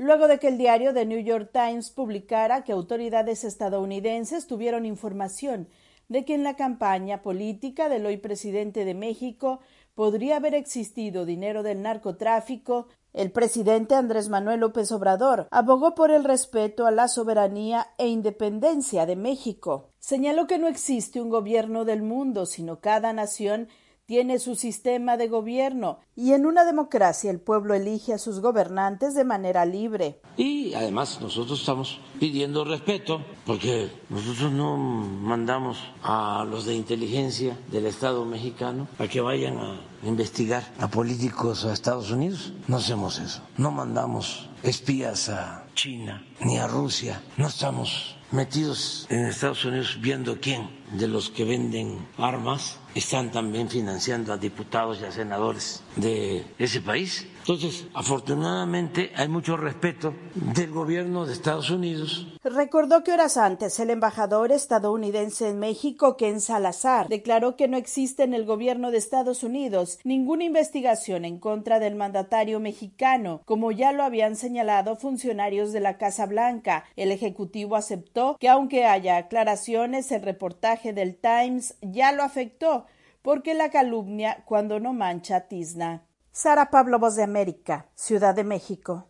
luego de que el diario The New York Times publicara que autoridades estadounidenses tuvieron información de que en la campaña política del hoy presidente de México podría haber existido dinero del narcotráfico, el presidente Andrés Manuel López Obrador abogó por el respeto a la soberanía e independencia de México. Señaló que no existe un gobierno del mundo, sino cada nación tiene su sistema de gobierno y en una democracia el pueblo elige a sus gobernantes de manera libre. Y además nosotros estamos pidiendo respeto porque nosotros no mandamos a los de inteligencia del Estado mexicano a que vayan a investigar a políticos a Estados Unidos. No hacemos eso. No mandamos espías a China ni a Rusia. No estamos metidos en Estados Unidos viendo quién de los que venden armas están también financiando a diputados y a senadores de ese país. Entonces, afortunadamente hay mucho respeto del gobierno de Estados Unidos. Recordó que horas antes el embajador estadounidense en México, Ken Salazar, declaró que no existe en el gobierno de Estados Unidos ninguna investigación en contra del mandatario mexicano, como ya lo habían señalado funcionarios de la Casa Blanca. El Ejecutivo aceptó que aunque haya aclaraciones, el reportaje del Times ya lo afectó, porque la calumnia cuando no mancha tizna. Sara Pablo, Voz de América, Ciudad de México.